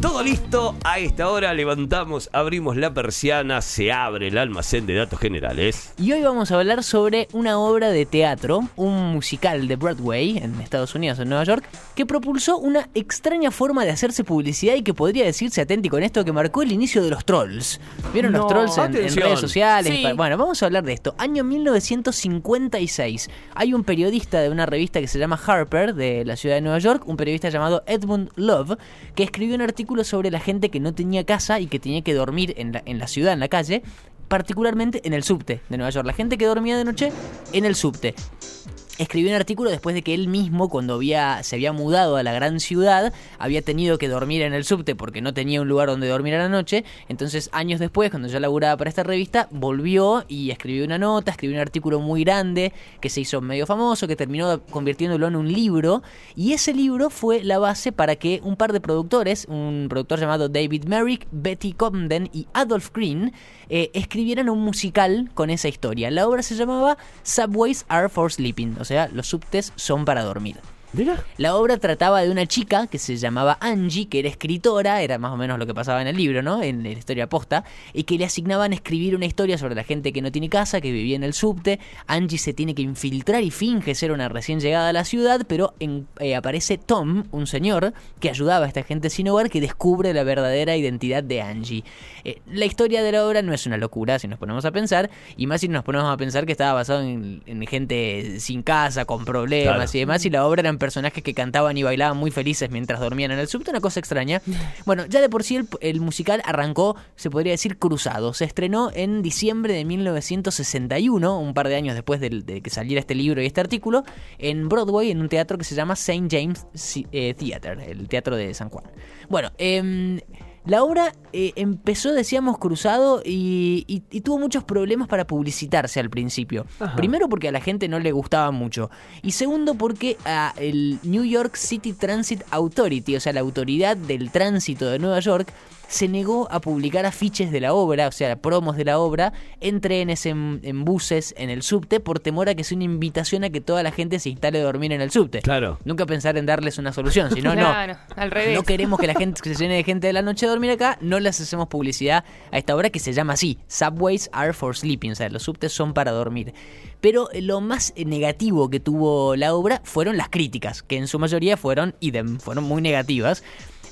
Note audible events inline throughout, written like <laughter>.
Todo listo, a esta hora levantamos, abrimos la persiana, se abre el almacén de datos generales. Y hoy vamos a hablar sobre una obra de teatro, un musical de Broadway en Estados Unidos, en Nueva York, que propulsó una extraña forma de hacerse publicidad y que podría decirse atenti con esto que marcó el inicio de los trolls. ¿Vieron los trolls en, en redes sociales? Sí. Bueno, vamos a hablar de esto. Año 1956. Hay un periodista de una revista que se llama Harper, de la ciudad de Nueva York, un periodista llamado Edmund Love, que escribió un artículo sobre la gente que no tenía casa y que tenía que dormir en la, en la ciudad, en la calle, particularmente en el subte de Nueva York. La gente que dormía de noche en el subte. Escribió un artículo después de que él mismo, cuando había, se había mudado a la gran ciudad, había tenido que dormir en el subte porque no tenía un lugar donde dormir a la noche. Entonces, años después, cuando ya laburaba para esta revista, volvió y escribió una nota, escribió un artículo muy grande que se hizo medio famoso, que terminó convirtiéndolo en un libro. Y ese libro fue la base para que un par de productores, un productor llamado David Merrick, Betty Comden y Adolph Green, eh, escribieran un musical con esa historia. La obra se llamaba Subways Are for Sleeping, o sea, los subtes son para dormir. Mira. La obra trataba de una chica que se llamaba Angie, que era escritora, era más o menos lo que pasaba en el libro, ¿no? En la historia posta, y que le asignaban escribir una historia sobre la gente que no tiene casa, que vivía en el subte. Angie se tiene que infiltrar y finge ser una recién llegada a la ciudad, pero en- eh, aparece Tom, un señor, que ayudaba a esta gente sin hogar, que descubre la verdadera identidad de Angie. Eh, la historia de la obra no es una locura si nos ponemos a pensar, y más si nos ponemos a pensar que estaba basado en, en gente sin casa, con problemas Claro. y demás, y la obra eran personajes que cantaban y bailaban muy felices mientras dormían en el subte, una cosa extraña. <laughs> Bueno, ya de por sí el, el musical arrancó, se podría decir, cruzado. Se estrenó en diciembre de 1961, un par de años después del- de, que saliera este libro y este artículo, en Broadway, en un teatro que se llama St. James eh, Theater, el teatro de San Juan. Bueno, em, la obra eh, empezó, decíamos, cruzado y, y- y tuvo muchos problemas para publicitarse al principio. Primero porque a la gente no le gustaba mucho. Y segundo porque a el New York City Transit Authority, o sea, la autoridad del tránsito de Nueva York, se negó a publicar afiches de la obra, o sea, promos de la obra, en trenes, en, en buses, en el subte, por temor a que sea una invitación a que toda la gente se instale a dormir en el subte. Claro. Nunca pensar en darles una solución, sino Claro, no. al revés. No queremos que la gente que se llene de gente de la noche a dormir acá, no les hacemos publicidad a esta obra que se llama así, Subways are for sleeping, o sea, los subtes son para dormir. Pero eh, lo más eh, negativo que tuvo la obra fueron las críticas, que en su mayoría fueron idem, fueron muy negativas.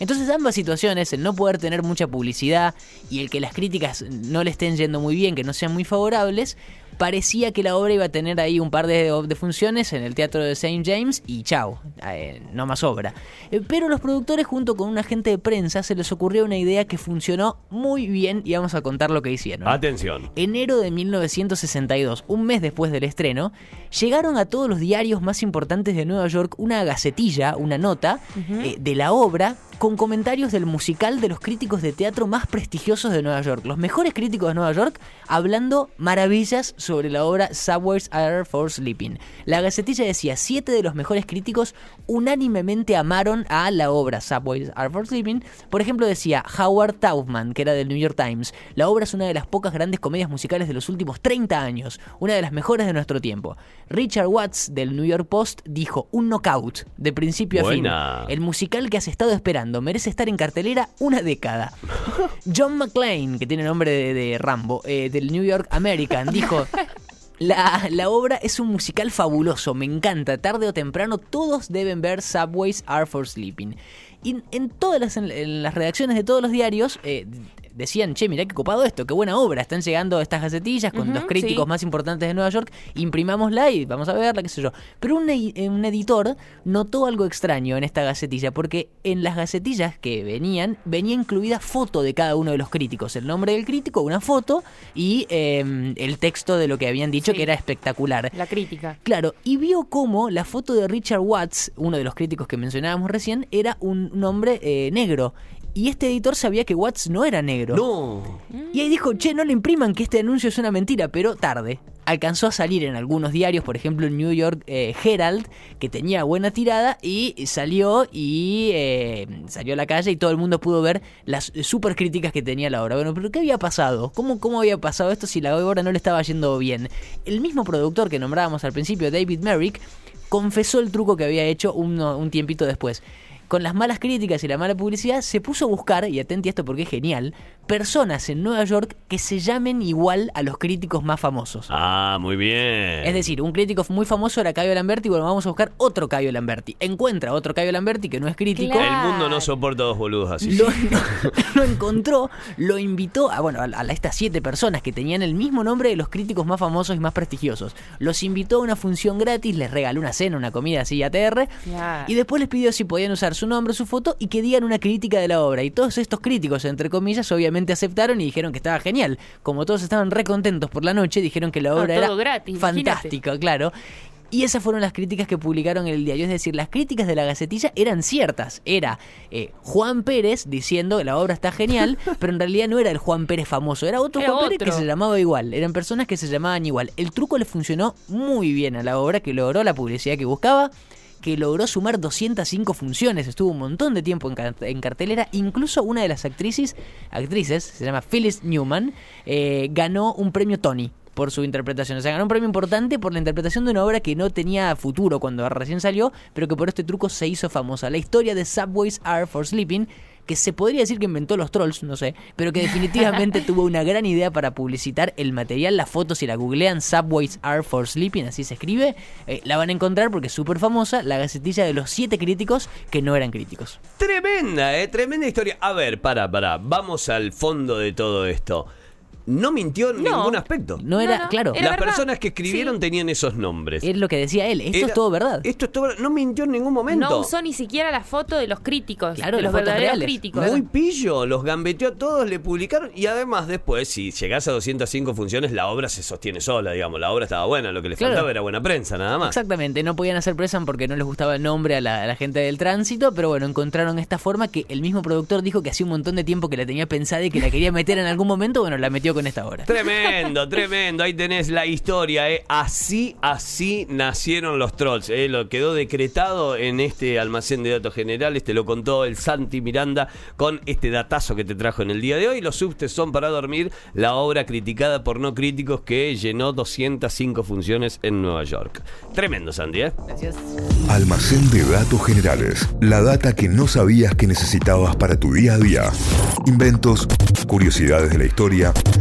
Entonces ambas situaciones, el no poder tener mucha publicidad y el que las críticas no le estén yendo muy bien, que no sean muy favorables, parecía que la obra iba a tener ahí un par de, de funciones en el teatro de St. James y chao, eh, no más obra. Eh, pero los productores junto con un agente de prensa se les ocurrió una idea que funcionó muy bien y vamos a contar lo que hicieron. Atención. Enero de 1962, un mes después del estreno, llegaron a todos los diarios más importantes de Nueva York una gacetilla, una nota eh, de la obra con comentarios del musical de los críticos de teatro más prestigiosos de Nueva York. Los mejores críticos de Nueva York hablando maravillas sobre la obra Subways Are for Sleeping. La gacetilla decía, siete de los mejores críticos unánimemente amaron a la obra Subways Are for Sleeping. Por ejemplo decía Howard Taubman, que era del New York Times, la obra es una de las pocas grandes comedias musicales de los últimos 30 años, una de las mejores de nuestro tiempo. Richard Watts del New York Post dijo, un knockout, de principio a fin. El musical que has estado esperando merece estar en cartelera una década. <laughs> John McClane, que tiene nombre de, de Rambo, eh, del New York American, dijo... La, la obra es un musical fabuloso, me encanta. Tarde o temprano todos deben ver Subways Are for Sleeping. Y en todas las, en, en las redacciones de todos los diarios eh, decían, che, mirá qué copado esto, qué buena obra. Están llegando estas gacetillas con los críticos sí. más importantes de Nueva York. Imprimámosla y vamos a verla, qué sé yo. Pero un, eh, un editor notó algo extraño en esta gacetilla, porque en las gacetillas que venían, venía incluida foto de cada uno de los críticos. El nombre del crítico, una foto y eh, el texto de lo que habían dicho, Sí. que era espectacular. La crítica. Claro, y vio cómo la foto de Richard Watts, uno de los críticos que mencionábamos recién, era un, hombre eh, negro. Y este editor sabía que Watts no era negro. No. Y ahí dijo, che, no le impriman que este anuncio es una mentira, pero tarde. Alcanzó a salir en algunos diarios, por ejemplo el New York eh, Herald, que tenía buena tirada, y salió y eh, salió a la calle y todo el mundo pudo ver las super críticas que tenía la obra. Bueno, pero ¿qué había pasado? ¿Cómo, ¿Cómo había pasado esto si la obra no le estaba yendo bien? El mismo productor que nombrábamos al principio, David Merrick, confesó el truco que había hecho un tiempito después. Con las malas críticas y la mala publicidad, se puso a buscar, y atente a esto porque es genial, personas en Nueva York que se llamen igual a los críticos más famosos. Ah, muy bien. Es decir, un crítico muy famoso era Caio Lamberti, bueno, vamos a buscar otro Caio Lamberti. Encuentra otro Caio Lamberti que no es crítico. Claro. El mundo no soporta dos boludos así. Lo, <laughs> lo encontró, lo invitó a, bueno, a, a estas siete personas que tenían el mismo nombre de los críticos más famosos y más prestigiosos. Los invitó a una función gratis, les regaló una cena, una comida así ATR, Claro. y después les pidió si podían usar su nombre, su foto y que digan una crítica de la obra. Y todos estos críticos, entre comillas, obviamente aceptaron y dijeron que estaba genial. Como todos estaban recontentos por la noche, dijeron que la Ah, obra era gratis, imagínate. fantástica, claro. Y esas fueron las críticas que publicaron en el diario. Es decir, las críticas de la Gacetilla eran ciertas. Era eh, Juan Pérez diciendo que la obra está genial, <laughs> pero en realidad no era el Juan Pérez famoso, era otro Era Juan Pérez que se llamaba igual. Eran personas que se llamaban igual. El truco le funcionó muy bien a la obra, que logró la publicidad que buscaba que logró sumar 205 funciones, estuvo un montón de tiempo en, car- en cartelera, incluso una de las actrices, actrices se llama Phyllis Newman, eh, ganó un premio Tony por su interpretación, o sea, ganó un premio importante por la interpretación de una obra que no tenía futuro cuando recién salió, pero que por este truco se hizo famosa. La historia de Subways Are for Sleeping que se podría decir que inventó los trolls, no sé, pero que definitivamente <laughs> tuvo una gran idea para publicitar el material, las fotos, si la googlean, Subways Are for Sleeping, así se escribe, eh, la van a encontrar porque es súper famosa, la gacetilla de los siete críticos que no eran críticos. Tremenda, eh, tremenda historia. A ver, para, para, vamos al fondo de todo esto. No mintió en No. ningún aspecto. No era, No, no, claro, era Las verdad. personas que escribieron Sí. tenían esos nombres. es lo que decía él, esto Era- es todo verdad. Esto es todo verdad. No mintió en ningún momento. No usó ni siquiera la foto de los críticos, Claro, de los verdaderos reales. críticos. Muy pillo, los gambeteó a todos, le publicaron y además después, si llegás a 205 funciones, la obra se sostiene sola, digamos, la obra estaba buena, lo que le Claro. faltaba era buena prensa, nada más. Exactamente, no podían hacer presa porque no les gustaba el nombre a la, a la gente del tránsito, pero bueno, encontraron esta forma que el mismo productor dijo que hacía un montón de tiempo que la tenía pensada y que la quería meter en algún momento, bueno, la metió con esta obra. Tremendo, <laughs> tremendo. Ahí tenés la historia, ¿eh? Así, así nacieron los trolls, ¿eh? Lo quedó decretado en este almacén de datos generales. Te lo contó el Santi Miranda con este datazo que te trajo en el día de hoy. Los subtes son para dormir, la obra criticada por no críticos que llenó 205 funciones en Nueva York. Tremendo, Santi, ¿eh? Gracias. Almacén de datos generales. La data que no sabías que necesitabas para tu día a día. Inventos, curiosidades de la historia,